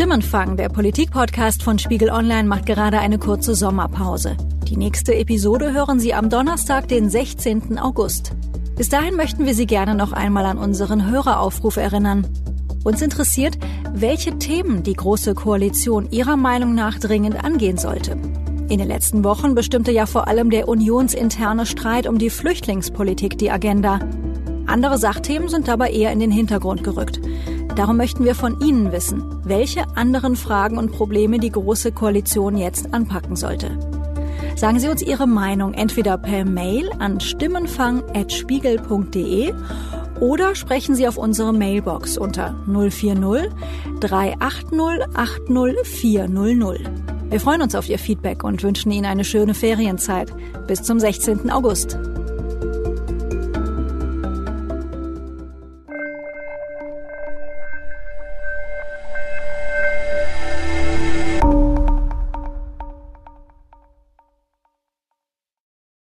Stimmenfang, der Politik-Podcast von Spiegel Online, macht gerade eine kurze Sommerpause. Die nächste Episode hören Sie am Donnerstag, den 16. August. Bis dahin möchten wir Sie gerne noch einmal an unseren Höreraufruf erinnern. Uns interessiert, welche Themen die Große Koalition Ihrer Meinung nach dringend angehen sollte. In den letzten Wochen bestimmte ja vor allem der unionsinterne Streit um die Flüchtlingspolitik die Agenda. Andere Sachthemen sind dabei eher in den Hintergrund gerückt. Darum möchten wir von Ihnen wissen, welche anderen Fragen und Probleme die Große Koalition jetzt anpacken sollte. Sagen Sie uns Ihre Meinung entweder per Mail an stimmenfang.spiegel.de oder sprechen Sie auf unsere Mailbox unter 040 380 80 400. Wir freuen uns auf Ihr Feedback und wünschen Ihnen eine schöne Ferienzeit. Bis zum 16. August.